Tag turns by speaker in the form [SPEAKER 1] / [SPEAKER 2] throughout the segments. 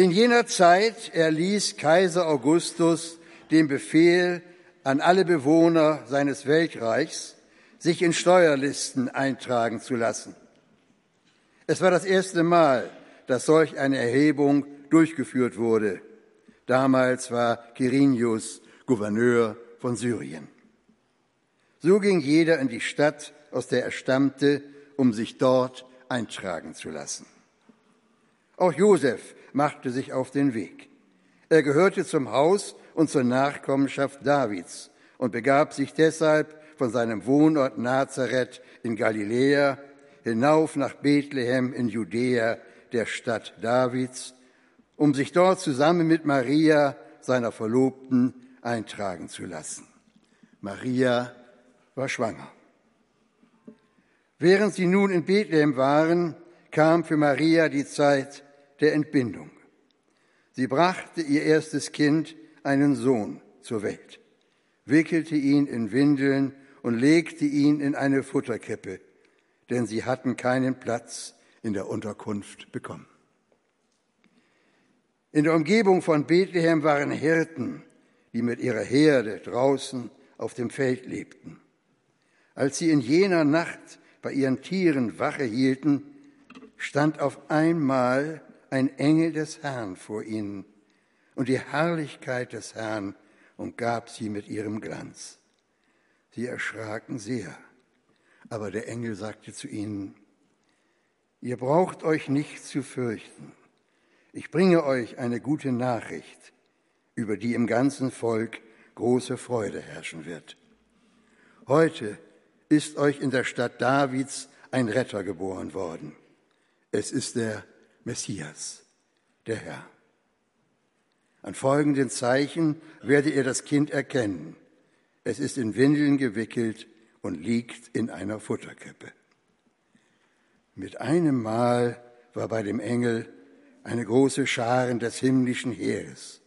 [SPEAKER 1] In jener Zeit erließ Kaiser Augustus den Befehl an alle Bewohner seines Weltreichs, sich in Steuerlisten eintragen zu lassen. Es war das erste Mal, dass solch eine Erhebung durchgeführt wurde. Damals war Quirinius Gouverneur von Syrien. So ging jeder in die Stadt, aus der er stammte, um sich dort eintragen zu lassen. Auch Josef machte sich auf den Weg. Er gehörte zum Haus und zur Nachkommenschaft Davids und begab sich deshalb von seinem Wohnort Nazareth in Galiläa hinauf nach Bethlehem in Judäa, der Stadt Davids, um sich dort zusammen mit Maria, seiner Verlobten, eintragen zu lassen. Maria war schwanger. Während sie nun in Bethlehem waren, kam für Maria die Zeit der Entbindung. Sie brachte ihr erstes Kind, einen Sohn, zur Welt, wickelte ihn in Windeln und legte ihn in eine Futterkrippe, denn sie hatten keinen Platz in der Unterkunft bekommen. In der Umgebung von Bethlehem waren Hirten, die mit ihrer Herde draußen auf dem Feld lebten. Als sie in jener Nacht bei ihren Tieren Wache hielten, stand auf einmal ein Engel des Herrn vor ihnen, und die Herrlichkeit des Herrn umgab sie mit ihrem Glanz. Sie erschraken sehr. Aber der Engel sagte zu ihnen, ihr braucht euch nicht zu fürchten. Ich bringe euch eine gute Nachricht, über die im ganzen Volk große Freude herrschen wird. Heute ist euch in der Stadt Davids ein Retter geboren worden. Es ist der Messias, der Herr. An folgenden Zeichen werdet ihr das Kind erkennen. Es ist in Windeln gewickelt und liegt in einer Futterkrippe. Mit einem Mal war bei dem Engel eine große Scharen des himmlischen Heeres.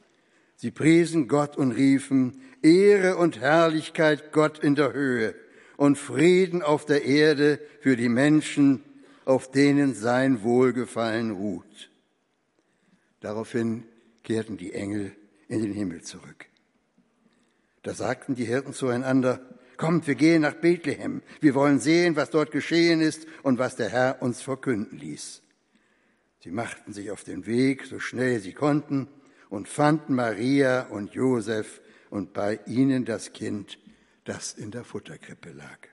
[SPEAKER 1] Sie priesen Gott und riefen, Ehre und Herrlichkeit Gott in der Höhe und Frieden auf der Erde für die Menschen, auf denen sein Wohlgefallen ruht. Daraufhin kehrten die Engel in den Himmel zurück. Da sagten die Hirten zueinander, Kommt, wir gehen nach Bethlehem. Wir wollen sehen, was dort geschehen ist und was der Herr uns verkünden ließ. Sie machten sich auf den Weg, so schnell sie konnten, und fanden Maria und Josef und bei ihnen das Kind, das in der Futterkrippe lag.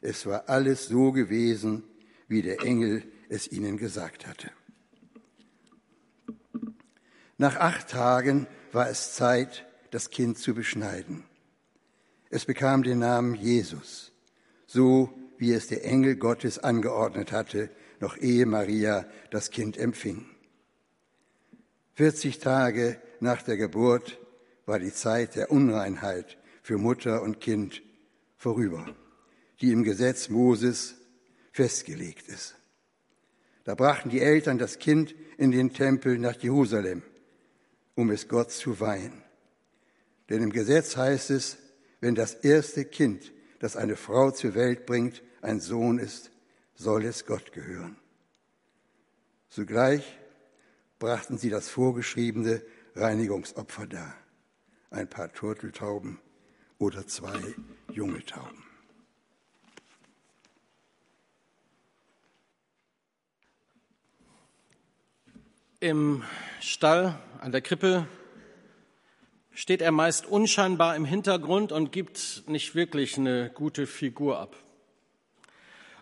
[SPEAKER 1] Es war alles so gewesen, wie der Engel es ihnen gesagt hatte. Nach acht Tagen war es Zeit, das Kind zu beschneiden. Es bekam den Namen Jesus, so wie es der Engel Gottes angeordnet hatte, noch ehe Maria das Kind empfing. 40 Tage nach der Geburt war die Zeit der Unreinheit für Mutter und Kind vorüber, die im Gesetz Moses festgelegt ist. Da brachten die Eltern das Kind in den Tempel nach Jerusalem, um es Gott zu weihen. Denn im Gesetz heißt es, wenn das erste Kind, das eine Frau zur Welt bringt, ein Sohn ist, soll es Gott gehören. Zugleich brachten sie das vorgeschriebene Reinigungsopfer dar. Ein paar Turteltauben oder zwei junge Tauben.
[SPEAKER 2] Im Stall an der Krippe steht er meist unscheinbar im Hintergrund und gibt nicht wirklich eine gute Figur ab.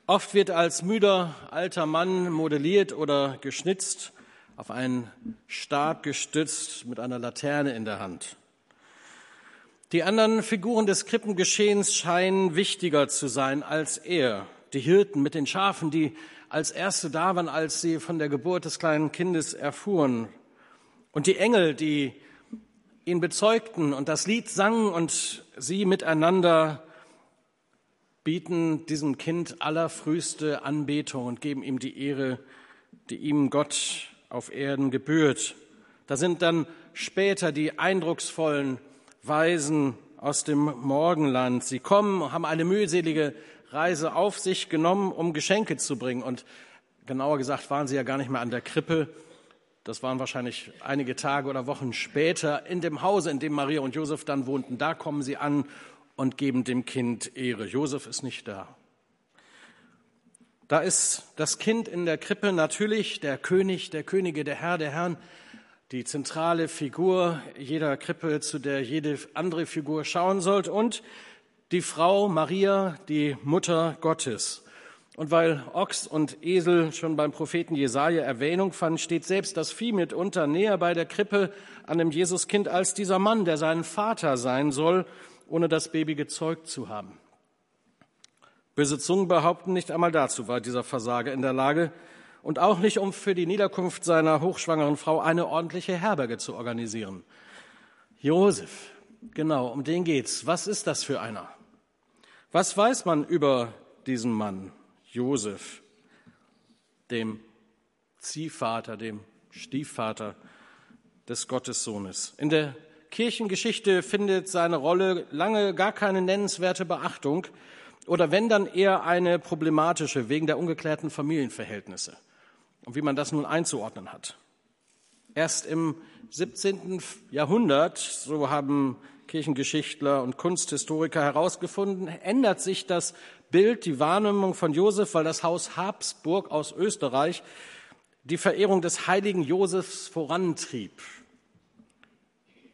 [SPEAKER 2] Oft wird als müder alter Mann modelliert oder geschnitzt, auf einen Stab gestützt mit einer Laterne in der Hand. Die anderen Figuren des Krippengeschehens scheinen wichtiger zu sein als er. Die Hirten mit den Schafen, die als Erste da waren, als sie von der Geburt des kleinen Kindes erfuhren. Und die Engel, die ihn bezeugten und das Lied sangen und sie miteinander bieten diesem Kind allerfrühste Anbetung und geben ihm die Ehre, die ihm Gott auf Erden gebührt. Da sind dann später die eindrucksvollen Weisen aus dem Morgenland. Sie kommen, haben eine mühselige Reise auf sich genommen, um Geschenke zu bringen. Und genauer gesagt waren sie ja gar nicht mehr an der Krippe. Das waren wahrscheinlich einige Tage oder Wochen später in dem Hause, in dem Maria und Josef dann wohnten. Da kommen sie an und geben dem Kind Ehre. Josef ist nicht da. Da ist das Kind in der Krippe natürlich der König, der Könige, der Herr, der Herrn, die zentrale Figur jeder Krippe, zu der jede andere Figur schauen sollte, und die Frau Maria, die Mutter Gottes. Und weil Ochs und Esel schon beim Propheten Jesaja Erwähnung fanden, steht selbst das Vieh mitunter näher bei der Krippe an dem Jesuskind als dieser Mann, der sein Vater sein soll, ohne das Baby gezeugt zu haben. Böse Zungen behaupten, nicht einmal dazu war dieser Versager in der Lage und auch nicht, um für die Niederkunft seiner hochschwangeren Frau eine ordentliche Herberge zu organisieren. Josef, genau, um den geht's. Was ist das für einer? Was weiß man über diesen Mann, Josef, dem Ziehvater, dem Stiefvater des Gottessohnes? In der Kirchengeschichte findet seine Rolle lange gar keine nennenswerte Beachtung oder wenn dann eher eine problematische wegen der ungeklärten Familienverhältnisse und wie man das nun einzuordnen hat. Erst im 17. Jahrhundert, so haben Kirchengeschichtler und Kunsthistoriker herausgefunden, ändert sich das Bild, die Wahrnehmung von Josef, weil das Haus Habsburg aus Österreich die Verehrung des heiligen Josefs vorantrieb.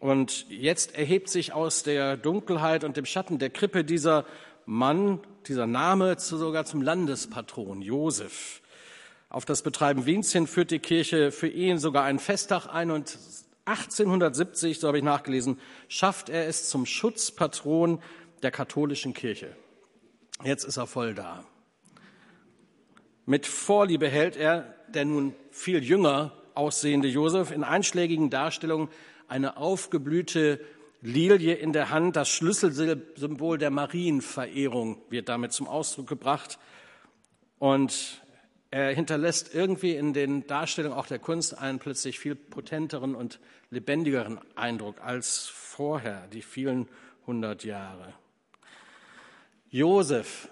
[SPEAKER 2] Und jetzt erhebt sich aus der Dunkelheit und dem Schatten der Krippe dieser Mann, dieser Name sogar zum Landespatron, Josef. Auf das Betreiben Wiens hin führt die Kirche für ihn sogar einen Festtag ein und 1870, so habe ich nachgelesen, schafft er es zum Schutzpatron der katholischen Kirche. Jetzt ist er voll da. Mit Vorliebe hält er der nun viel jünger aussehende Josef in einschlägigen Darstellungen eine aufgeblühte Lilie in der Hand, das Schlüsselsymbol der Marienverehrung wird damit zum Ausdruck gebracht. Und er hinterlässt irgendwie in den Darstellungen auch der Kunst einen plötzlich viel potenteren und lebendigeren Eindruck als vorher, die vielen hundert Jahre. Josef,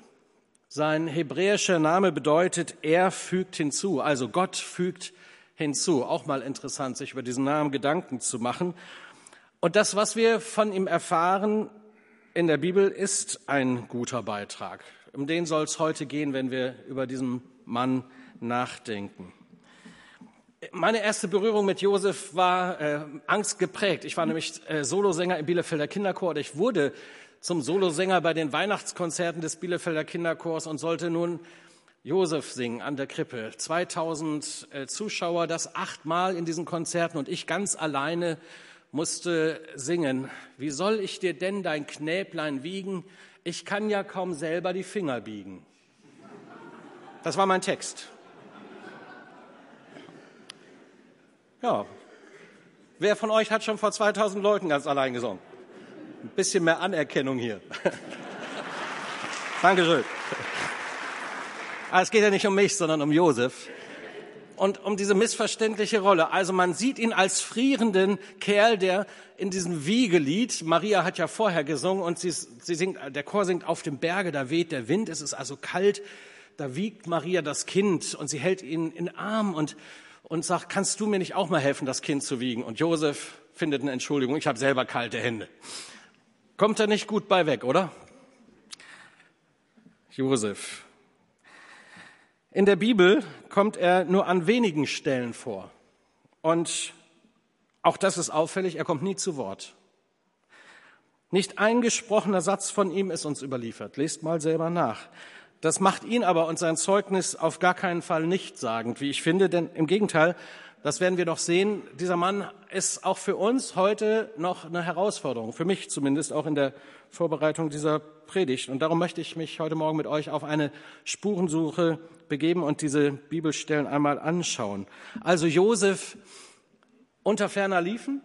[SPEAKER 2] sein hebräischer Name bedeutet, er fügt hinzu, also Gott fügt hinzu. Auch mal interessant, sich über diesen Namen Gedanken zu machen. Und das, was wir von ihm erfahren in der Bibel, ist ein guter Beitrag. Um den soll es heute gehen, wenn wir über diesen Mann nachdenken. Meine erste Berührung mit Josef war äh, angstgeprägt. Ich war nämlich äh, Solosänger im Bielefelder Kinderchor ich wurde zum Solosänger bei den Weihnachtskonzerten des Bielefelder Kinderchors und sollte nun Josef singen an der Krippe. 2000 äh, Zuschauer, das achtmal in diesen Konzerten und ich ganz alleine musste singen, wie soll ich dir denn dein Knäblein wiegen? Ich kann ja kaum selber die Finger biegen. Das war mein Text. Ja, wer von euch hat schon vor 2000 Leuten ganz allein gesungen? Ein bisschen mehr Anerkennung hier. Dankeschön. Aber ah, es geht ja nicht um mich, sondern um Josef und um diese missverständliche Rolle. Also man sieht ihn als frierenden Kerl, der in diesem Wiegelied, Maria hat ja vorher gesungen und sie, sie singt, der Chor singt auf dem Berge, da weht der Wind, es ist also kalt, da wiegt Maria das Kind und sie hält ihn in den Arm und, und sagt, kannst du mir nicht auch mal helfen, das Kind zu wiegen? Und Josef findet eine Entschuldigung, ich habe selber kalte Hände. Kommt er nicht gut bei weg, oder? Josef, in der Bibel kommt er nur an wenigen Stellen vor. Und auch das ist auffällig, er kommt nie zu Wort. Nicht ein gesprochener Satz von ihm ist uns überliefert. Lest mal selber nach. Das macht ihn aber und sein Zeugnis auf gar keinen Fall nichtssagend, wie ich finde, denn im Gegenteil, das werden wir doch sehen, dieser Mann ist auch für uns heute noch eine Herausforderung, für mich zumindest auch in der Vorbereitung dieser Predigt. Und darum möchte ich mich heute Morgen mit euch auf eine Spurensuche begeben und diese Bibelstellen einmal anschauen. Also Josef unter ferner liefen?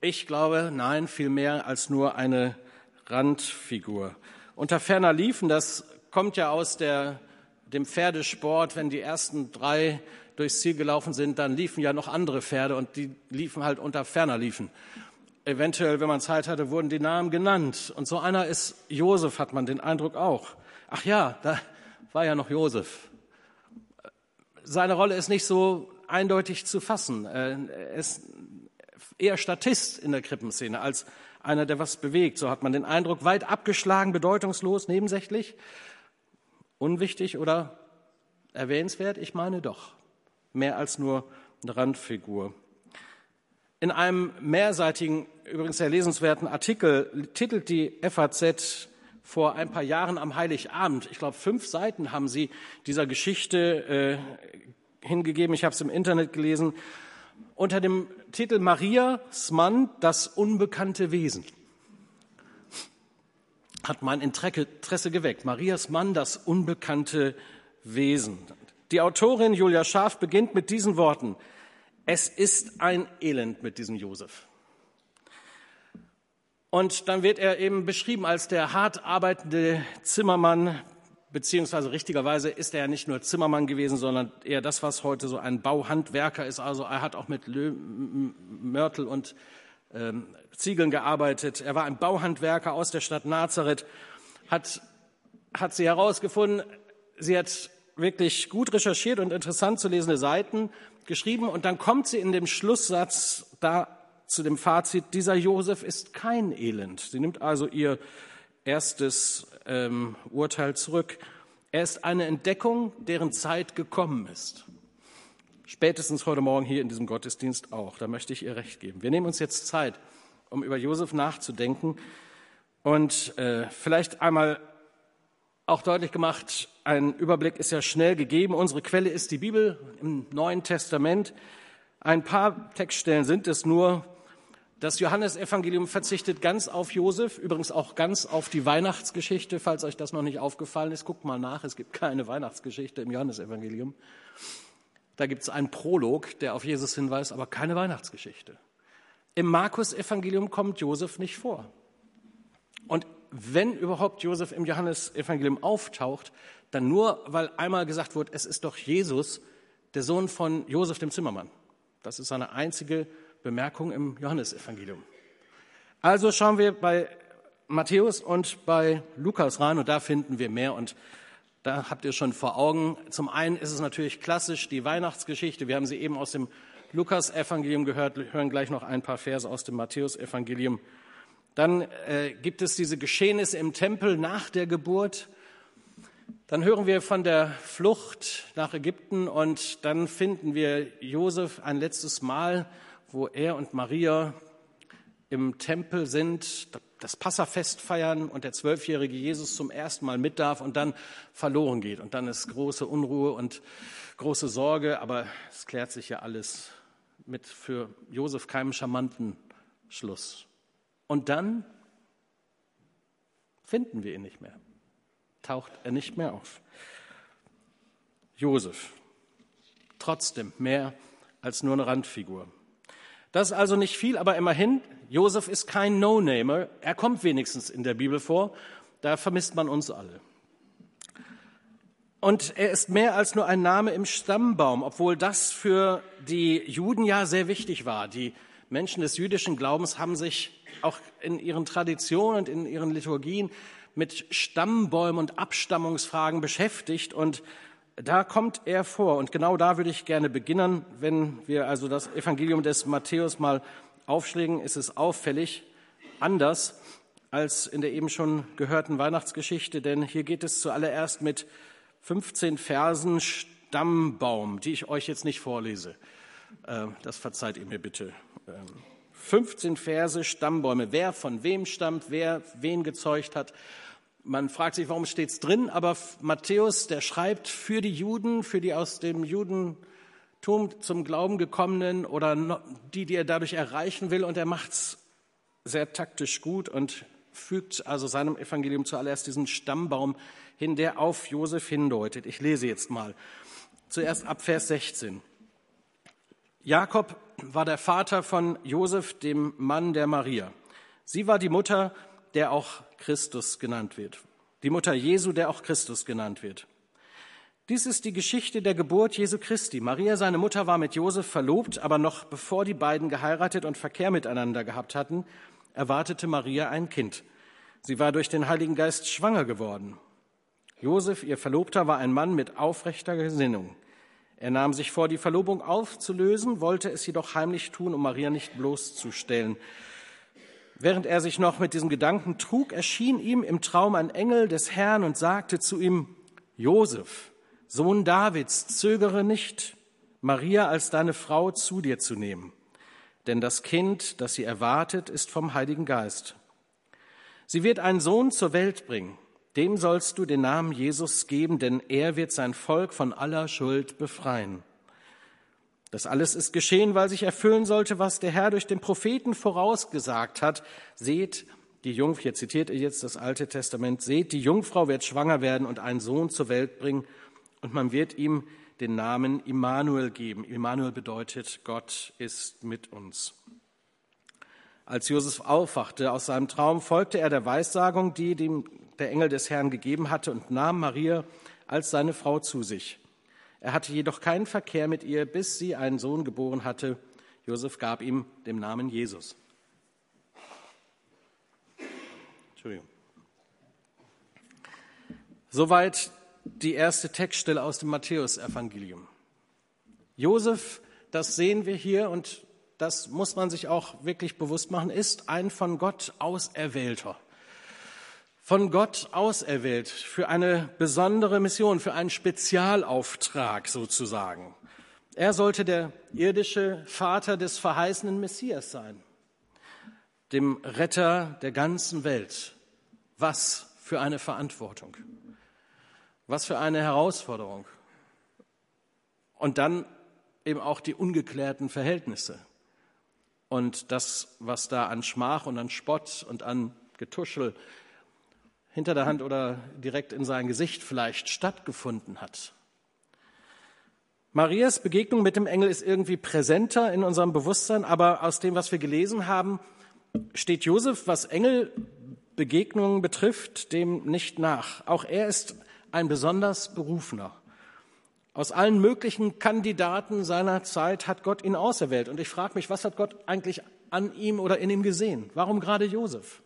[SPEAKER 2] Ich glaube, nein, viel mehr als nur eine Randfigur. Unter ferner liefen, das kommt ja aus der, dem Pferdesport, wenn die ersten drei durchs Ziel gelaufen sind, dann liefen ja noch andere Pferde und die liefen halt unter ferner liefen. Eventuell, wenn man Zeit hatte, wurden die Namen genannt. Und so einer ist Josef, hat man den Eindruck auch. Ach ja, da war ja noch Josef. Seine Rolle ist nicht so eindeutig zu fassen. Er ist eher Statist in der Krippenszene als einer, der was bewegt. So hat man den Eindruck, weit abgeschlagen, bedeutungslos, nebensächlich, unwichtig oder erwähnenswert? Ich meine doch, mehr als nur eine Randfigur. In einem mehrseitigen, übrigens sehr lesenswerten Artikel titelt die FAZ vor ein paar Jahren am Heiligabend, ich glaube fünf Seiten haben sie dieser Geschichte äh, hingegeben, ich habe es im Internet gelesen, unter dem Titel Marias Mann, das unbekannte Wesen. Hat mein Interesse geweckt. Marias Mann, das unbekannte Wesen. Die Autorin Julia Scharf beginnt mit diesen Worten. Es ist ein Elend mit diesem Josef. Und dann wird er eben beschrieben als der hart arbeitende Zimmermann, beziehungsweise richtigerweise ist er ja nicht nur Zimmermann gewesen, sondern eher das, was heute so ein Bauhandwerker ist. Also er hat auch mit Lö Mörtel und ähm, Ziegeln gearbeitet. Er war ein Bauhandwerker aus der Stadt Nazareth, hat, hat sie herausgefunden. Sie hat wirklich gut recherchiert und interessant zu lesende Seiten geschrieben. Und dann kommt sie in dem Schlusssatz da zu dem Fazit, dieser Josef ist kein Elend. Sie nimmt also ihr erstes ähm, Urteil zurück. Er ist eine Entdeckung, deren Zeit gekommen ist. Spätestens heute Morgen hier in diesem Gottesdienst auch. Da möchte ich ihr recht geben. Wir nehmen uns jetzt Zeit, um über Josef nachzudenken und äh, vielleicht einmal auch deutlich gemacht, ein Überblick ist ja schnell gegeben. Unsere Quelle ist die Bibel im Neuen Testament. Ein paar Textstellen sind es nur, das Johannesevangelium verzichtet ganz auf Josef, übrigens auch ganz auf die Weihnachtsgeschichte, falls euch das noch nicht aufgefallen ist. Guckt mal nach, es gibt keine Weihnachtsgeschichte im Johannesevangelium. Da gibt es einen Prolog, der auf Jesus hinweist, aber keine Weihnachtsgeschichte. Im Markus-Evangelium kommt Josef nicht vor. Und wenn überhaupt Josef im Johannesevangelium auftaucht, dann nur, weil einmal gesagt wird, es ist doch Jesus, der Sohn von Josef dem Zimmermann. Das ist seine einzige Bemerkung im Johannesevangelium. Also schauen wir bei Matthäus und bei Lukas rein und da finden wir mehr und da habt ihr schon vor Augen. Zum einen ist es natürlich klassisch die Weihnachtsgeschichte. Wir haben sie eben aus dem Lukas-Evangelium gehört, hören gleich noch ein paar Verse aus dem Matthäus-Evangelium. Dann äh, gibt es diese Geschehnisse im Tempel nach der Geburt. Dann hören wir von der Flucht nach Ägypten und dann finden wir Josef ein letztes Mal wo er und Maria im Tempel sind, das Passafest feiern und der zwölfjährige Jesus zum ersten Mal mit darf und dann verloren geht. Und dann ist große Unruhe und große Sorge, aber es klärt sich ja alles mit für Josef keinem charmanten Schluss. Und dann finden wir ihn nicht mehr, taucht er nicht mehr auf. Josef, trotzdem mehr als nur eine Randfigur. Das ist also nicht viel, aber immerhin, Josef ist kein No-Namer. Er kommt wenigstens in der Bibel vor. Da vermisst man uns alle. Und er ist mehr als nur ein Name im Stammbaum, obwohl das für die Juden ja sehr wichtig war. Die Menschen des jüdischen Glaubens haben sich auch in ihren Traditionen und in ihren Liturgien mit Stammbäumen und Abstammungsfragen beschäftigt und da kommt er vor. Und genau da würde ich gerne beginnen. Wenn wir also das Evangelium des Matthäus mal aufschlägen, ist es auffällig anders als in der eben schon gehörten Weihnachtsgeschichte, denn hier geht es zuallererst mit 15 Versen Stammbaum, die ich euch jetzt nicht vorlese. Ähm, das verzeiht ihr mir bitte. 15 ähm, Verse Stammbäume, wer von wem stammt, wer wen gezeugt hat. Man fragt sich, warum steht es drin, aber Matthäus, der schreibt für die Juden, für die aus dem Judentum zum Glauben gekommenen oder die, die er dadurch erreichen will, und er macht es sehr taktisch gut und fügt also seinem Evangelium zuallererst diesen Stammbaum hin, der auf Josef hindeutet. Ich lese jetzt mal. Zuerst ab Vers 16. Jakob war der Vater von Josef, dem Mann der Maria. Sie war die Mutter, der auch Christus genannt wird. Die Mutter Jesu, der auch Christus genannt wird. Dies ist die Geschichte der Geburt Jesu Christi. Maria, seine Mutter, war mit Josef verlobt, aber noch bevor die beiden geheiratet und Verkehr miteinander gehabt hatten, erwartete Maria ein Kind. Sie war durch den Heiligen Geist schwanger geworden. Josef, ihr Verlobter, war ein Mann mit aufrechter Gesinnung. Er nahm sich vor, die Verlobung aufzulösen, wollte es jedoch heimlich tun, um Maria nicht bloßzustellen. Während er sich noch mit diesem Gedanken trug, erschien ihm im Traum ein Engel des Herrn und sagte zu ihm, Josef, Sohn Davids, zögere nicht, Maria als deine Frau zu dir zu nehmen, denn das Kind, das sie erwartet, ist vom Heiligen Geist. Sie wird einen Sohn zur Welt bringen, dem sollst du den Namen Jesus geben, denn er wird sein Volk von aller Schuld befreien. Das alles ist geschehen, weil sich erfüllen sollte, was der Herr durch den Propheten vorausgesagt hat. Seht, die Jungfrau, hier zitiert er jetzt das Alte Testament, seht, die Jungfrau wird schwanger werden und einen Sohn zur Welt bringen und man wird ihm den Namen Immanuel geben. Immanuel bedeutet, Gott ist mit uns. Als Josef aufwachte aus seinem Traum, folgte er der Weissagung, die dem der Engel des Herrn gegeben hatte und nahm Maria als seine Frau zu sich. Er hatte jedoch keinen Verkehr mit ihr, bis sie einen Sohn geboren hatte. Josef gab ihm den Namen Jesus. Entschuldigung. Soweit die erste Textstelle aus dem Matthäusevangelium. Josef, das sehen wir hier und das muss man sich auch wirklich bewusst machen, ist ein von Gott auserwählter von Gott auserwählt für eine besondere Mission, für einen Spezialauftrag sozusagen. Er sollte der irdische Vater des verheißenen Messias sein, dem Retter der ganzen Welt. Was für eine Verantwortung, was für eine Herausforderung. Und dann eben auch die ungeklärten Verhältnisse und das, was da an Schmach und an Spott und an Getuschel hinter der Hand oder direkt in sein Gesicht vielleicht stattgefunden hat. Marias Begegnung mit dem Engel ist irgendwie präsenter in unserem Bewusstsein, aber aus dem, was wir gelesen haben, steht Josef, was Engelbegegnungen betrifft, dem nicht nach. Auch er ist ein besonders Berufener. Aus allen möglichen Kandidaten seiner Zeit hat Gott ihn auserwählt. Und ich frage mich, was hat Gott eigentlich an ihm oder in ihm gesehen? Warum gerade Josef?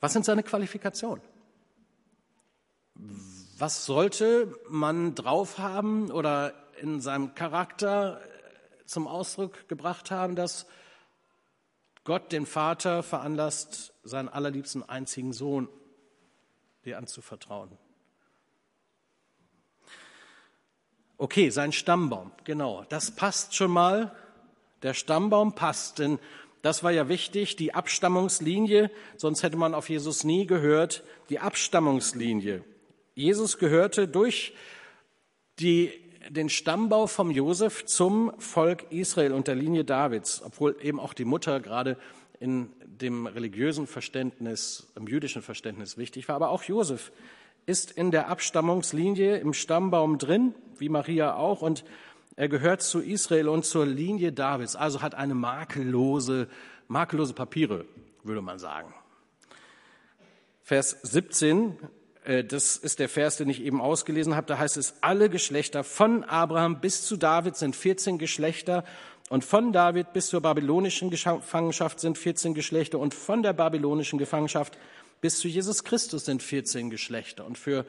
[SPEAKER 2] Was sind seine Qualifikationen? Was sollte man drauf haben oder in seinem Charakter zum Ausdruck gebracht haben, dass Gott den Vater veranlasst, seinen allerliebsten einzigen Sohn dir anzuvertrauen? Okay, sein Stammbaum, genau, das passt schon mal. Der Stammbaum passt, denn das war ja wichtig, die Abstammungslinie, sonst hätte man auf Jesus nie gehört, die Abstammungslinie. Jesus gehörte durch die, den Stammbau vom Josef zum Volk Israel und der Linie Davids, obwohl eben auch die Mutter gerade in dem religiösen Verständnis, im jüdischen Verständnis wichtig war. Aber auch Josef ist in der Abstammungslinie im Stammbaum drin, wie Maria auch. Und er gehört zu Israel und zur Linie Davids, also hat eine makellose, makellose Papiere, würde man sagen. Vers 17, äh, das ist der Vers, den ich eben ausgelesen habe, da heißt es, alle Geschlechter von Abraham bis zu David sind 14 Geschlechter und von David bis zur babylonischen Gefangenschaft sind 14 Geschlechter und von der babylonischen Gefangenschaft bis zu Jesus Christus sind 14 Geschlechter. Und für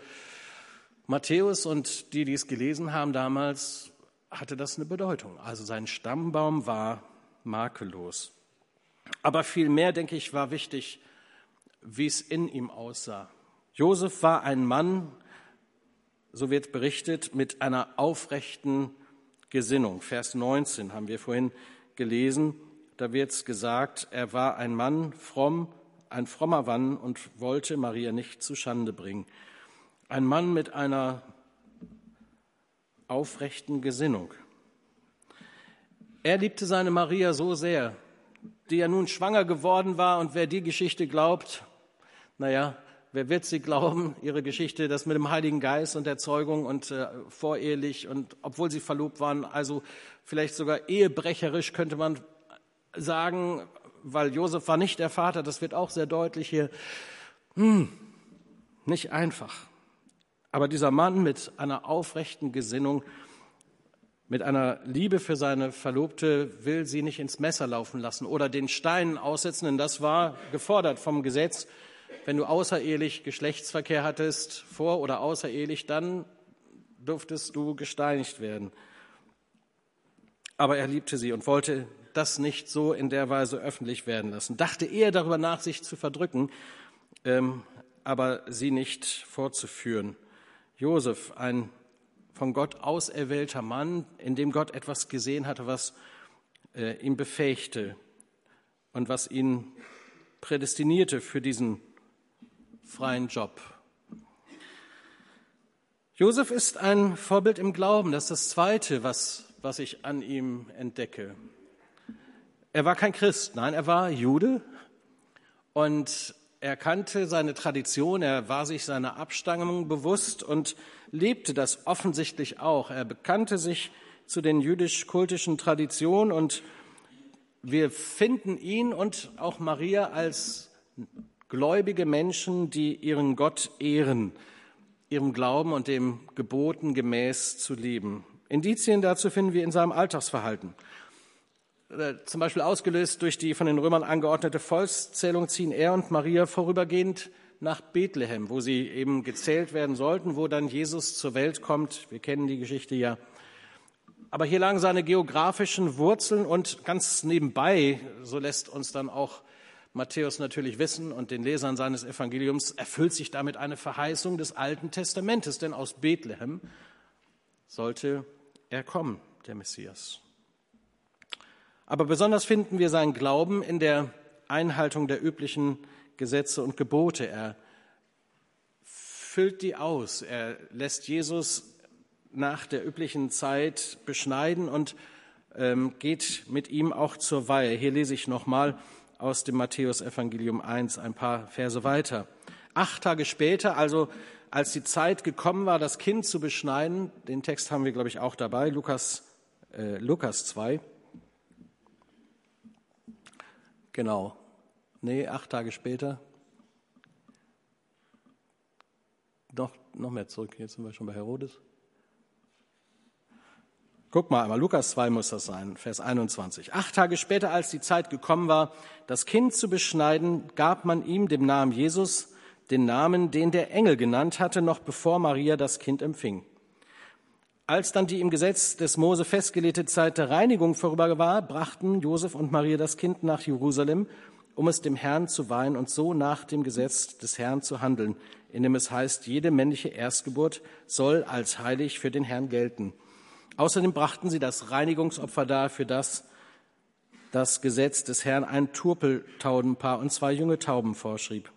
[SPEAKER 2] Matthäus und die, die es gelesen haben damals, hatte das eine Bedeutung. Also sein Stammbaum war makellos. Aber vielmehr, denke ich, war wichtig, wie es in ihm aussah. Josef war ein Mann, so wird berichtet, mit einer aufrechten Gesinnung. Vers 19 haben wir vorhin gelesen. Da wird es gesagt, er war ein Mann fromm, ein frommer Mann und wollte Maria nicht zu Schande bringen. Ein Mann mit einer aufrechten Gesinnung. Er liebte seine Maria so sehr, die ja nun schwanger geworden war und wer die Geschichte glaubt, naja, wer wird sie glauben, ihre Geschichte, das mit dem Heiligen Geist und der Zeugung und äh, vorehelich und obwohl sie verlobt waren, also vielleicht sogar ehebrecherisch könnte man sagen, weil Josef war nicht der Vater, das wird auch sehr deutlich hier. Hm, nicht einfach. Aber dieser Mann mit einer aufrechten Gesinnung, mit einer Liebe für seine Verlobte, will sie nicht ins Messer laufen lassen oder den Steinen aussetzen, denn das war gefordert vom Gesetz. Wenn du außerehelich Geschlechtsverkehr hattest, vor oder außerehelich, dann durftest du gesteinigt werden. Aber er liebte sie und wollte das nicht so in der Weise öffentlich werden lassen. Dachte eher darüber nach, sich zu verdrücken, ähm, aber sie nicht vorzuführen. Josef, ein von Gott auserwählter Mann, in dem Gott etwas gesehen hatte, was äh, ihn befähigte und was ihn prädestinierte für diesen freien Job. Josef ist ein Vorbild im Glauben. Das ist das Zweite, was, was ich an ihm entdecke. Er war kein Christ, nein, er war Jude und er kannte seine Tradition, er war sich seiner Abstammung bewusst und lebte das offensichtlich auch. Er bekannte sich zu den jüdisch-kultischen Traditionen und wir finden ihn und auch Maria als gläubige Menschen, die ihren Gott ehren, ihrem Glauben und dem Geboten gemäß zu leben. Indizien dazu finden wir in seinem Alltagsverhalten. Zum Beispiel ausgelöst durch die von den Römern angeordnete Volkszählung ziehen er und Maria vorübergehend nach Bethlehem, wo sie eben gezählt werden sollten, wo dann Jesus zur Welt kommt. Wir kennen die Geschichte ja. Aber hier lagen seine geografischen Wurzeln und ganz nebenbei, so lässt uns dann auch Matthäus natürlich wissen und den Lesern seines Evangeliums, erfüllt sich damit eine Verheißung des Alten Testamentes, denn aus Bethlehem sollte er kommen, der Messias. Aber besonders finden wir seinen Glauben in der Einhaltung der üblichen Gesetze und Gebote. Er füllt die aus. Er lässt Jesus nach der üblichen Zeit beschneiden und ähm, geht mit ihm auch zur Weihe. Hier lese ich nochmal aus dem Matthäus-Evangelium 1 ein paar Verse weiter. Acht Tage später, also als die Zeit gekommen war, das Kind zu beschneiden, den Text haben wir, glaube ich, auch dabei, Lukas, äh, Lukas 2, Genau. Nee, acht Tage später. Noch, noch mehr zurück. Jetzt sind wir schon bei Herodes. Guck mal einmal, Lukas 2 muss das sein, Vers 21. Acht Tage später, als die Zeit gekommen war, das Kind zu beschneiden, gab man ihm dem Namen Jesus den Namen, den der Engel genannt hatte, noch bevor Maria das Kind empfing. Als dann die im Gesetz des Mose festgelegte Zeit der Reinigung vorüber war, brachten Josef und Maria das Kind nach Jerusalem, um es dem Herrn zu weihen und so nach dem Gesetz des Herrn zu handeln, in dem es heißt, jede männliche Erstgeburt soll als heilig für den Herrn gelten. Außerdem brachten sie das Reinigungsopfer dar, für das das Gesetz des Herrn ein Turpeltaubenpaar und zwei junge Tauben vorschrieb.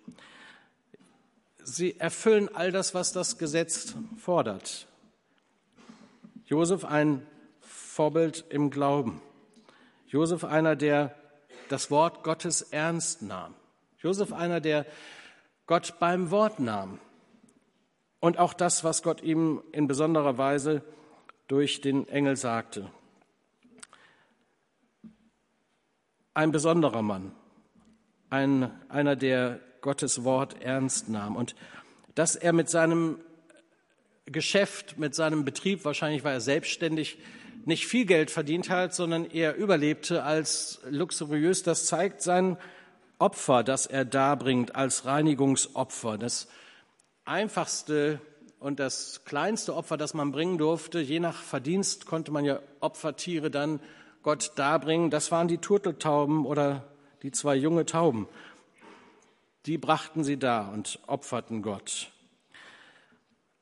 [SPEAKER 2] Sie erfüllen all das, was das Gesetz fordert. Josef ein Vorbild im Glauben. Josef einer, der das Wort Gottes ernst nahm. Josef einer, der Gott beim Wort nahm. Und auch das, was Gott ihm in besonderer Weise durch den Engel sagte. Ein besonderer Mann, ein, einer, der Gottes Wort ernst nahm. Und dass er mit seinem Geschäft, mit seinem Betrieb, wahrscheinlich war er selbstständig, nicht viel Geld verdient hat, sondern eher überlebte als luxuriös. Das zeigt sein Opfer, das er darbringt als Reinigungsopfer. Das einfachste und das kleinste Opfer, das man bringen durfte, je nach Verdienst konnte man ja Opfertiere dann Gott darbringen. Das waren die Turteltauben oder die zwei junge Tauben. Die brachten sie da und opferten Gott.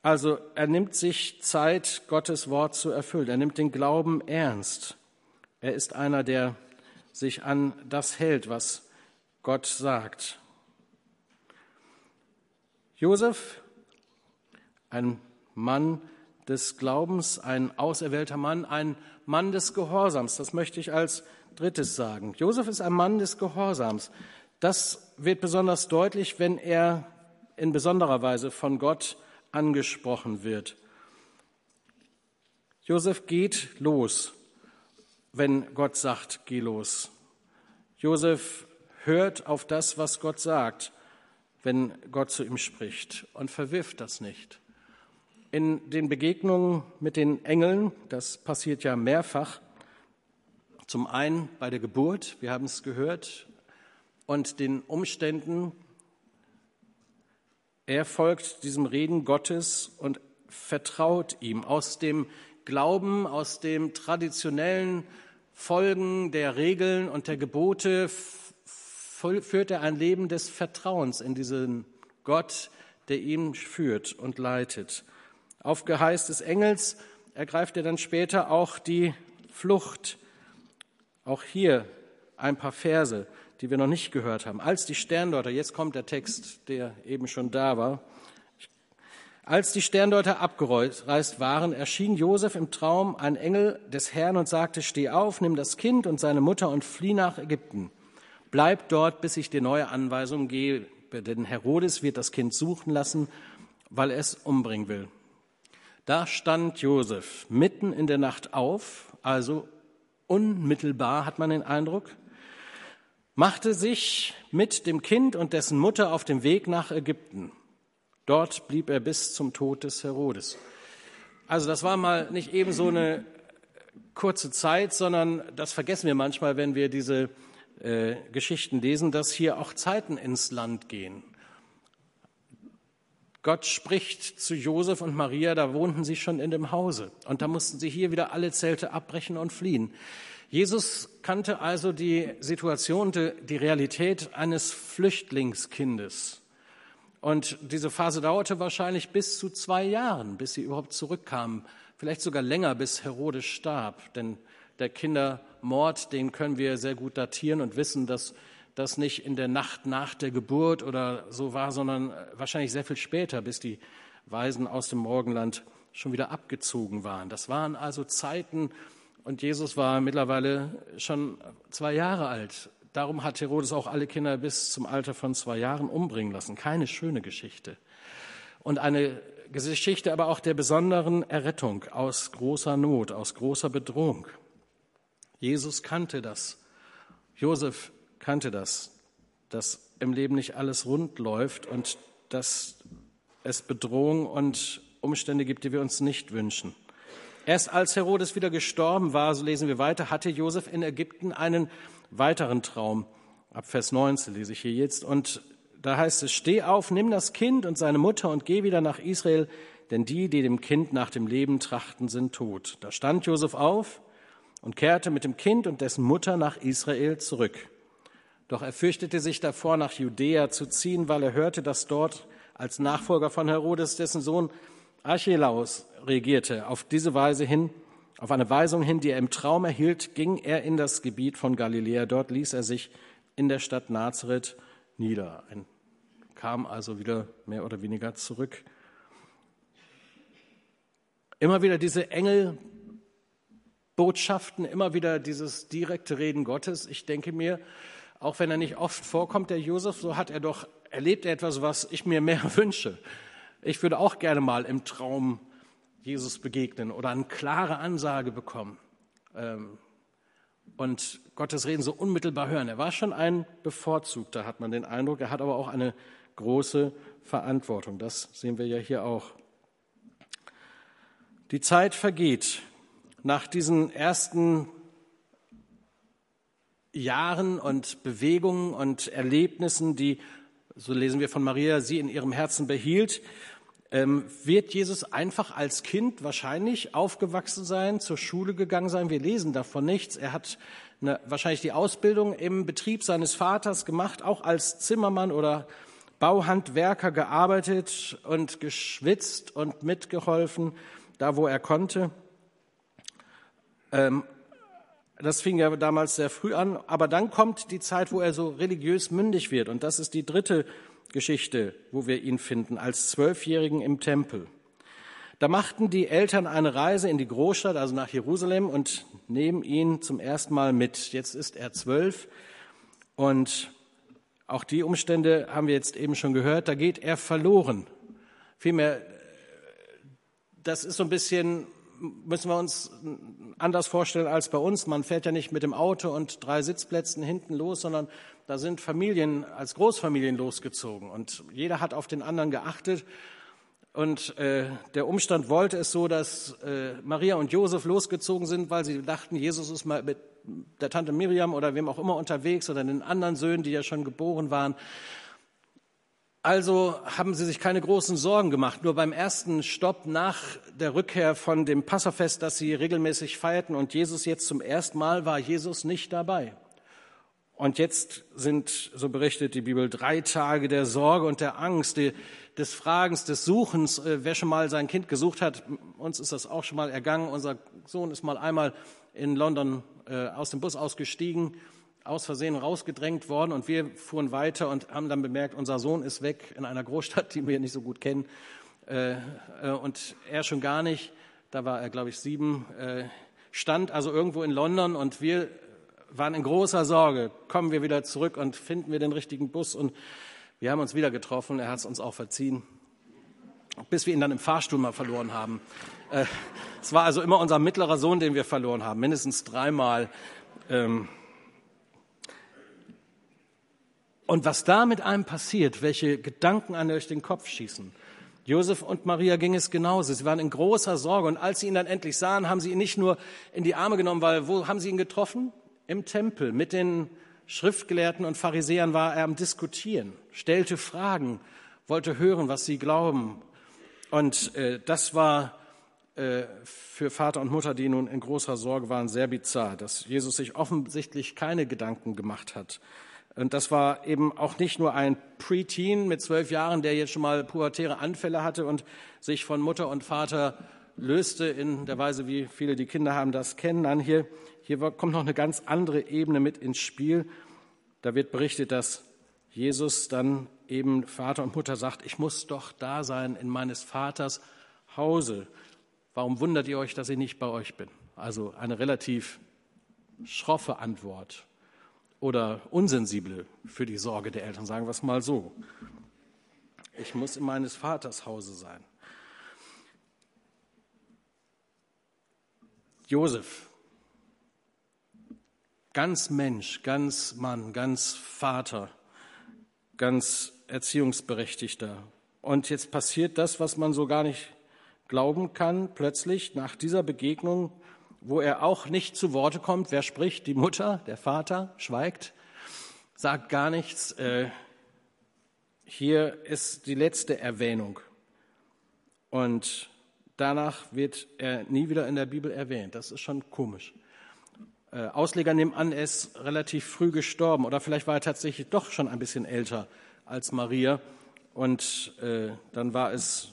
[SPEAKER 2] Also er nimmt sich Zeit, Gottes Wort zu erfüllen. Er nimmt den Glauben ernst. Er ist einer, der sich an das hält, was Gott sagt. Josef, ein Mann des Glaubens, ein auserwählter Mann, ein Mann des Gehorsams. Das möchte ich als drittes sagen. Josef ist ein Mann des Gehorsams. Das wird besonders deutlich, wenn er in besonderer Weise von Gott angesprochen wird. Josef geht los, wenn Gott sagt, geh los. Josef hört auf das, was Gott sagt, wenn Gott zu ihm spricht und verwirft das nicht. In den Begegnungen mit den Engeln, das passiert ja mehrfach, zum einen bei der Geburt, wir haben es gehört, und den Umständen, er folgt diesem Reden Gottes und vertraut ihm aus dem Glauben, aus dem traditionellen Folgen der Regeln und der Gebote führt er ein Leben des Vertrauens in diesen Gott, der ihn führt und leitet. Auf Geheiß des Engels ergreift er dann später auch die Flucht. Auch hier ein paar Verse, die wir noch nicht gehört haben. Als die Sterndeuter, jetzt kommt der Text, der eben schon da war. Als die Sterndeuter abgereist waren, erschien Josef im Traum ein Engel des Herrn und sagte, steh auf, nimm das Kind und seine Mutter und flieh nach Ägypten. Bleib dort, bis ich dir neue Anweisungen gebe, denn Herodes wird das Kind suchen lassen, weil er es umbringen will. Da stand Josef mitten in der Nacht auf, also unmittelbar hat man den Eindruck, machte sich mit dem Kind und dessen Mutter auf dem Weg nach Ägypten. Dort blieb er bis zum Tod des Herodes. Also das war mal nicht eben so eine kurze Zeit, sondern das vergessen wir manchmal, wenn wir diese äh, Geschichten lesen, dass hier auch Zeiten ins Land gehen. Gott spricht zu Josef und Maria, da wohnten sie schon in dem Hause. Und da mussten sie hier wieder alle Zelte abbrechen und fliehen. Jesus kannte also die Situation, die Realität eines Flüchtlingskindes. Und diese Phase dauerte wahrscheinlich bis zu zwei Jahren, bis sie überhaupt zurückkamen. Vielleicht sogar länger, bis Herodes starb. Denn der Kindermord, den können wir sehr gut datieren und wissen, dass das nicht in der Nacht nach der Geburt oder so war, sondern äh, wahrscheinlich sehr viel später, bis die Weisen aus dem Morgenland schon wieder abgezogen waren. Das waren also Zeiten, und Jesus war mittlerweile schon zwei Jahre alt. Darum hat Herodes auch alle Kinder bis zum Alter von zwei Jahren umbringen lassen. Keine schöne Geschichte. Und eine Geschichte aber auch der besonderen Errettung aus großer Not, aus großer Bedrohung. Jesus kannte das. Josef kannte das, dass im Leben nicht alles rund läuft und dass es Bedrohung und Umstände gibt, die wir uns nicht wünschen. Erst als Herodes wieder gestorben war, so lesen wir weiter, hatte Josef in Ägypten einen weiteren Traum. Ab Vers 19 lese ich hier jetzt. Und da heißt es, steh auf, nimm das Kind und seine Mutter und geh wieder nach Israel, denn die, die dem Kind nach dem Leben trachten, sind tot. Da stand Josef auf und kehrte mit dem Kind und dessen Mutter nach Israel zurück. Doch er fürchtete sich davor, nach Judäa zu ziehen, weil er hörte, dass dort als Nachfolger von Herodes dessen Sohn Archelaus regierte. Auf diese Weise hin, auf eine Weisung hin, die er im Traum erhielt, ging er in das Gebiet von Galiläa. Dort ließ er sich in der Stadt Nazareth nieder. Er kam also wieder mehr oder weniger zurück. Immer wieder diese Engelbotschaften, immer wieder dieses direkte Reden Gottes. Ich denke mir, auch wenn er nicht oft vorkommt, der Josef, so hat er doch erlebt etwas, was ich mir mehr wünsche. Ich würde auch gerne mal im Traum Jesus begegnen oder eine klare Ansage bekommen ähm, und Gottes Reden so unmittelbar hören. Er war schon ein Bevorzugter, hat man den Eindruck. Er hat aber auch eine große Verantwortung. Das sehen wir ja hier auch. Die Zeit vergeht. Nach diesen ersten Jahren und Bewegungen und Erlebnissen, die, so lesen wir von Maria, sie in ihrem Herzen behielt, ähm, wird Jesus einfach als Kind wahrscheinlich aufgewachsen sein, zur Schule gegangen sein. Wir lesen davon nichts. Er hat eine, wahrscheinlich die Ausbildung im Betrieb seines Vaters gemacht, auch als Zimmermann oder Bauhandwerker gearbeitet und geschwitzt und mitgeholfen, da wo er konnte. Ähm, das fing ja damals sehr früh an, aber dann kommt die Zeit, wo er so religiös mündig wird. Und das ist die dritte Geschichte, wo wir ihn finden, als Zwölfjährigen im Tempel. Da machten die Eltern eine Reise in die Großstadt, also nach Jerusalem, und nehmen ihn zum ersten Mal mit. Jetzt ist er zwölf und auch die Umstände haben wir jetzt eben schon gehört, da geht er verloren. Vielmehr, das ist so ein bisschen, müssen wir uns anders vorstellen als bei uns. Man fährt ja nicht mit dem Auto und drei Sitzplätzen hinten los, sondern da sind Familien als Großfamilien losgezogen und jeder hat auf den anderen geachtet und äh, der Umstand wollte es so, dass äh, Maria und Josef losgezogen sind, weil sie dachten, Jesus ist mal mit der Tante Miriam oder wem auch immer unterwegs oder den anderen Söhnen, die ja schon geboren waren. Also haben sie sich keine großen Sorgen gemacht. Nur beim ersten Stopp nach der Rückkehr von dem Passafest, das sie regelmäßig feierten und Jesus jetzt zum ersten Mal war Jesus nicht dabei. Und jetzt sind, so berichtet die Bibel, drei Tage der Sorge und der Angst, die, des Fragens, des Suchens. Äh, wer schon mal sein Kind gesucht hat, uns ist das auch schon mal ergangen. Unser Sohn ist mal einmal in London äh, aus dem Bus ausgestiegen, aus Versehen rausgedrängt worden und wir fuhren weiter und haben dann bemerkt, unser Sohn ist weg in einer Großstadt, die wir nicht so gut kennen äh, äh, und er schon gar nicht. Da war er, glaube ich, sieben, äh, stand also irgendwo in London und wir waren in großer Sorge. Kommen wir wieder zurück und finden wir den richtigen Bus? Und wir haben uns wieder getroffen. Er hat es uns auch verziehen, bis wir ihn dann im Fahrstuhl mal verloren haben. Äh, es war also immer unser mittlerer Sohn, den wir verloren haben, mindestens dreimal. Ähm, und was da mit einem passiert, welche Gedanken an euch den Kopf schießen. Josef und Maria ging es genauso. Sie waren in großer Sorge. Und als sie ihn dann endlich sahen, haben sie ihn nicht nur in die Arme genommen, weil wo haben sie ihn getroffen? im Tempel mit den Schriftgelehrten und Pharisäern war er am Diskutieren, stellte Fragen, wollte hören, was sie glauben. Und äh, das war äh, für Vater und Mutter, die nun in großer Sorge waren, sehr bizarr, dass Jesus sich offensichtlich keine Gedanken gemacht hat. Und das war eben auch nicht nur ein Preteen mit zwölf Jahren, der jetzt schon mal pubertäre Anfälle hatte und sich von Mutter und Vater löste in der Weise, wie viele die Kinder haben das kennen. Nein, hier hier kommt noch eine ganz andere Ebene mit ins Spiel. Da wird berichtet, dass Jesus dann eben Vater und Mutter sagt, ich muss doch da sein in meines Vaters Hause. Warum wundert ihr euch, dass ich nicht bei euch bin? Also eine relativ schroffe Antwort oder unsensible für die Sorge der Eltern, sagen wir es mal so. Ich muss in meines Vaters Hause sein. Josef Ganz Mensch, ganz Mann, ganz Vater, ganz Erziehungsberechtigter. Und jetzt passiert das, was man so gar nicht glauben kann, plötzlich nach dieser Begegnung, wo er auch nicht zu Worte kommt. Wer spricht? Die Mutter, der Vater, schweigt, sagt gar nichts. Äh, hier ist die letzte Erwähnung. Und danach wird er nie wieder in der Bibel erwähnt. Das ist schon komisch. Äh, Ausleger nehmen an, er ist relativ früh gestorben oder vielleicht war er tatsächlich doch schon ein bisschen älter als Maria und äh, dann war es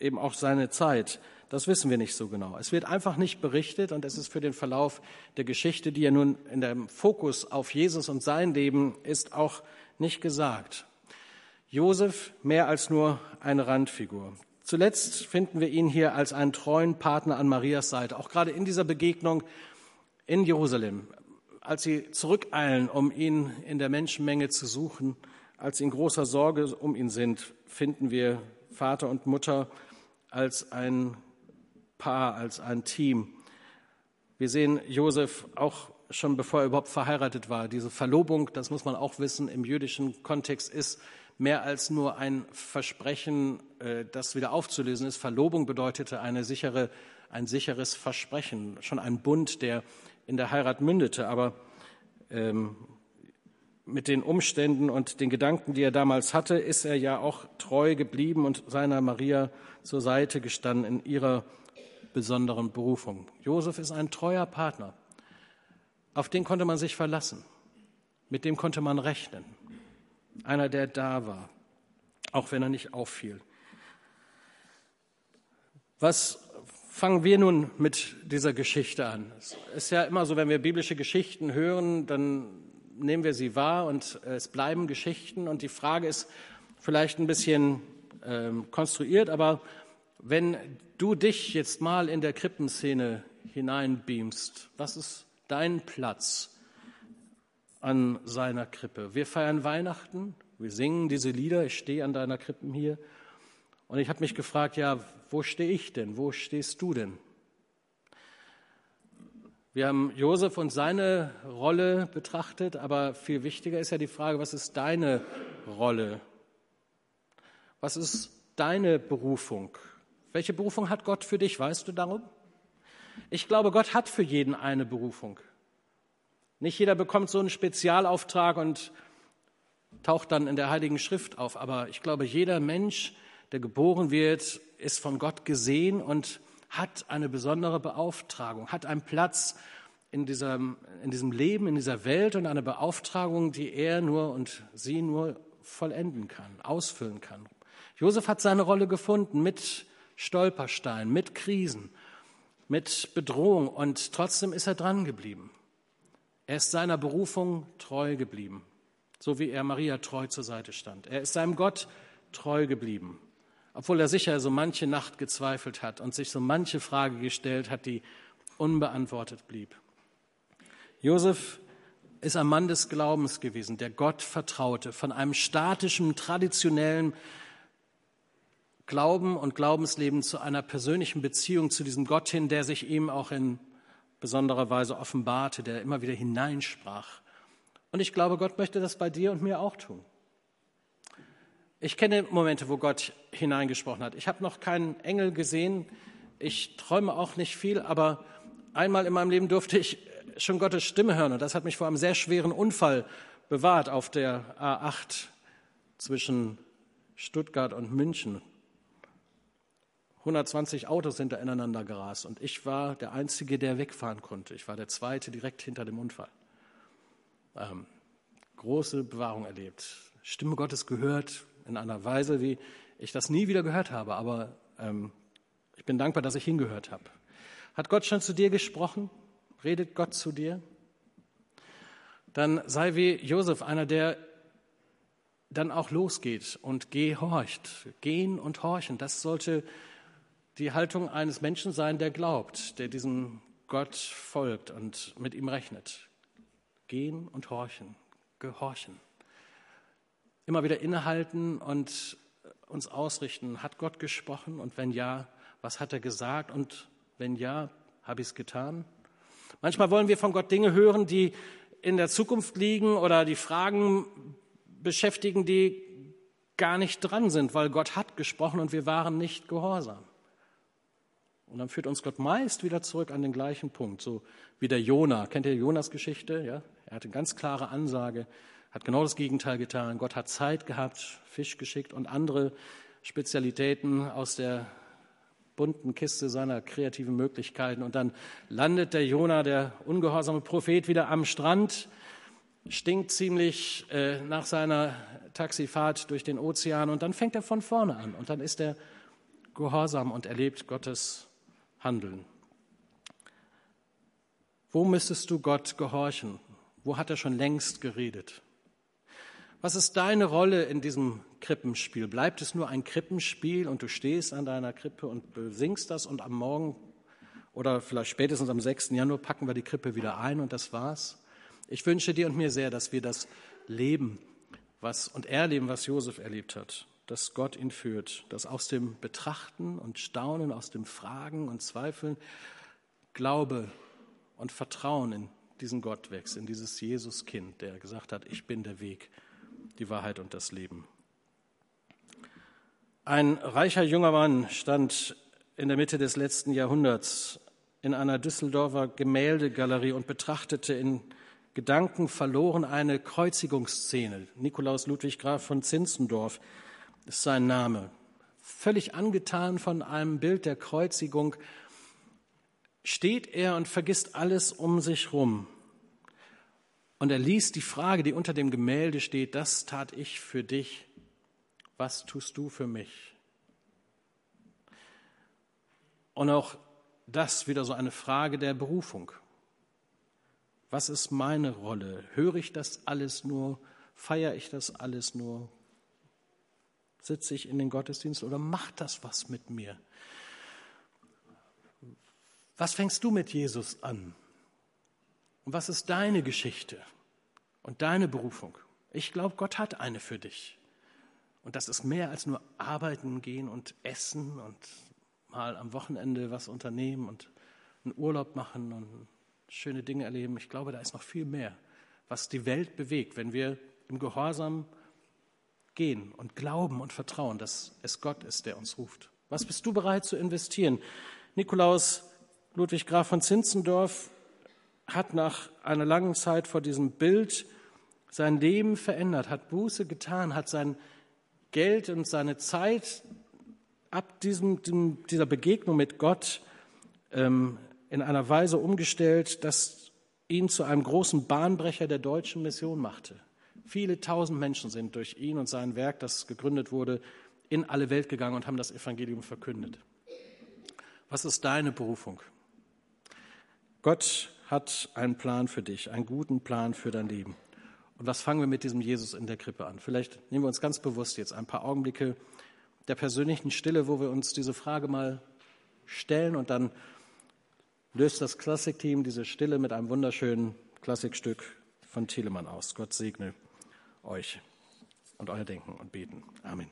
[SPEAKER 2] eben auch seine Zeit. Das wissen wir nicht so genau. Es wird einfach nicht berichtet und es ist für den Verlauf der Geschichte, die ja nun in dem Fokus auf Jesus und sein Leben ist, auch nicht gesagt. Josef mehr als nur eine Randfigur. Zuletzt finden wir ihn hier als einen treuen Partner an Marias Seite. Auch gerade in dieser Begegnung in Jerusalem, als sie zurückeilen, um ihn in der Menschenmenge zu suchen, als sie in großer Sorge um ihn sind, finden wir Vater und Mutter als ein Paar, als ein Team. Wir sehen Josef auch schon bevor er überhaupt verheiratet war. Diese Verlobung, das muss man auch wissen, im jüdischen Kontext ist mehr als nur ein Versprechen, äh, das wieder aufzulösen ist. Verlobung bedeutete eine sichere, ein sicheres Versprechen, schon ein Bund, der in der Heirat mündete. Aber ähm, mit den Umständen und den Gedanken, die er damals hatte, ist er ja auch treu geblieben und seiner Maria zur Seite gestanden in ihrer besonderen Berufung. Josef ist ein treuer Partner. Auf den konnte man sich verlassen. Mit dem konnte man rechnen. Einer, der da war, auch wenn er nicht auffiel. Was fangen wir nun mit dieser Geschichte an? Es ist ja immer so, wenn wir biblische Geschichten hören, dann nehmen wir sie wahr und es bleiben Geschichten. Und die Frage ist, vielleicht ein bisschen ähm, konstruiert, aber wenn du dich jetzt mal in der Krippenszene hineinbeamst, was ist dein Platz an seiner Krippe? Wir feiern Weihnachten, wir singen diese Lieder, ich stehe an deiner Krippen hier. Und ich habe mich gefragt, ja, wo stehe ich denn? Wo stehst du denn? Wir haben Josef und seine Rolle betrachtet, aber viel wichtiger ist ja die Frage, was ist deine Rolle? Was ist deine Berufung? Welche Berufung hat Gott für dich? Weißt du darum? Ich glaube, Gott hat für jeden eine Berufung. Nicht jeder bekommt so einen Spezialauftrag und taucht dann in der Heiligen Schrift auf. Aber ich glaube, jeder Mensch, der geboren wird, ist von Gott gesehen und hat eine besondere Beauftragung, hat einen Platz in diesem, in diesem Leben, in dieser Welt und eine Beauftragung, die er nur und sie nur vollenden kann, ausfüllen kann. Josef hat seine Rolle gefunden mit Stolperstein, mit Krisen, mit Bedrohung und trotzdem ist er dran geblieben. Er ist seiner Berufung treu geblieben, so wie er Maria treu zur Seite stand. Er ist seinem Gott treu geblieben, obwohl er sicher so manche Nacht gezweifelt hat und sich so manche Frage gestellt hat, die unbeantwortet blieb. Josef ist ein Mann des Glaubens gewesen, der Gott vertraute, von einem statischen, traditionellen Glauben und Glaubensleben zu einer persönlichen Beziehung zu diesem Gott hin, der sich ihm auch in besonderer Weise offenbarte, der immer wieder hineinsprach. Und ich glaube, Gott möchte das bei dir und mir auch tun. Ich kenne Momente, wo Gott hineingesprochen hat. Ich habe noch keinen Engel gesehen. Ich träume auch nicht viel, aber einmal in meinem Leben durfte ich schon Gottes Stimme hören und das hat mich vor einem sehr schweren Unfall bewahrt auf der A8 zwischen Stuttgart und München. 120 Autos sind da ineinander gerast und ich war der Einzige, der wegfahren konnte. Ich war der Zweite direkt hinter dem Unfall. Ähm, große Bewahrung erlebt. Stimme Gottes gehört in einer Weise, wie ich das nie wieder gehört habe, aber ähm, ich bin dankbar, dass ich hingehört habe. Hat Gott schon zu dir gesprochen? Redet Gott zu dir? Dann sei wie Josef einer, der dann auch losgeht und gehorcht. Gehen und horchen, das sollte die Haltung eines Menschen sein, der glaubt, der diesem Gott folgt und mit ihm rechnet. Gehen und horchen, gehorchen. Immer wieder innehalten und uns ausrichten. Hat Gott gesprochen? Und wenn ja, was hat er gesagt? Und wenn ja, habe ich es getan? Manchmal wollen wir von Gott Dinge hören, die in der Zukunft liegen oder die Fragen beschäftigen, die gar nicht dran sind, weil Gott hat gesprochen und wir waren nicht gehorsam. Und dann führt uns Gott meist wieder zurück an den gleichen Punkt, so wie der Jona. Kennt ihr Jonas Geschichte? Ja? Er hatte eine ganz klare Ansage, hat genau das Gegenteil getan. Gott hat Zeit gehabt, Fisch geschickt und andere Spezialitäten aus der bunten Kiste seiner kreativen Möglichkeiten. Und dann landet der Jona, der ungehorsame Prophet, wieder am Strand, stinkt ziemlich äh, nach seiner Taxifahrt durch den Ozean und dann fängt er von vorne an und dann ist er gehorsam und erlebt Gottes handeln. Wo müsstest du Gott gehorchen? Wo hat er schon längst geredet? Was ist deine Rolle in diesem Krippenspiel? Bleibt es nur ein Krippenspiel und du stehst an deiner Krippe und singst das und am Morgen oder vielleicht spätestens am 6. Januar packen wir die Krippe wieder ein und das war's? Ich wünsche dir und mir sehr, dass wir das leben was, und erleben, was Josef erlebt hat dass Gott ihn führt, dass aus dem Betrachten und Staunen, aus dem Fragen und Zweifeln Glaube und Vertrauen in diesen Gott wächst, in dieses Jesuskind, der gesagt hat, ich bin der Weg, die Wahrheit und das Leben. Ein reicher junger Mann stand in der Mitte des letzten Jahrhunderts in einer Düsseldorfer Gemäldegalerie und betrachtete in Gedanken verloren eine Kreuzigungsszene. Nikolaus Ludwig Graf von Zinzendorf ist sein Name. Völlig angetan von einem Bild der Kreuzigung steht er und vergisst alles um sich rum. Und er liest die Frage, die unter dem Gemälde steht, das tat ich für dich, was tust du für mich? Und auch das wieder so eine Frage der Berufung. Was ist meine Rolle? Höre ich das alles nur? Feiere ich das alles nur? Sitze ich in den Gottesdienst oder macht das was mit mir? Was fängst du mit Jesus an? Und was ist deine Geschichte und deine Berufung? Ich glaube, Gott hat eine für dich. Und das ist mehr als nur arbeiten gehen und essen und mal am Wochenende was unternehmen und einen Urlaub machen und schöne Dinge erleben. Ich glaube, da ist noch viel mehr, was die Welt bewegt, wenn wir im Gehorsam gehen und glauben und vertrauen, dass es Gott ist, der uns ruft. Was bist du bereit zu investieren? Nikolaus Ludwig Graf von Zinzendorf hat nach einer langen Zeit vor diesem Bild sein Leben verändert, hat Buße getan, hat sein Geld und seine Zeit ab diesem, dieser Begegnung mit Gott ähm, in einer Weise umgestellt, dass ihn zu einem großen Bahnbrecher der deutschen Mission machte. Viele tausend Menschen sind durch ihn und sein Werk, das gegründet wurde, in alle Welt gegangen und haben das Evangelium verkündet. Was ist deine Berufung? Gott hat einen Plan für dich, einen guten Plan für dein Leben. Und was fangen wir mit diesem Jesus in der Krippe an? Vielleicht nehmen wir uns ganz bewusst jetzt ein paar Augenblicke der persönlichen Stille, wo wir uns diese Frage mal stellen und dann löst das Klassikteam diese Stille mit einem wunderschönen Klassikstück von Telemann aus. Gott segne euch und euer Denken und Beten. Amen.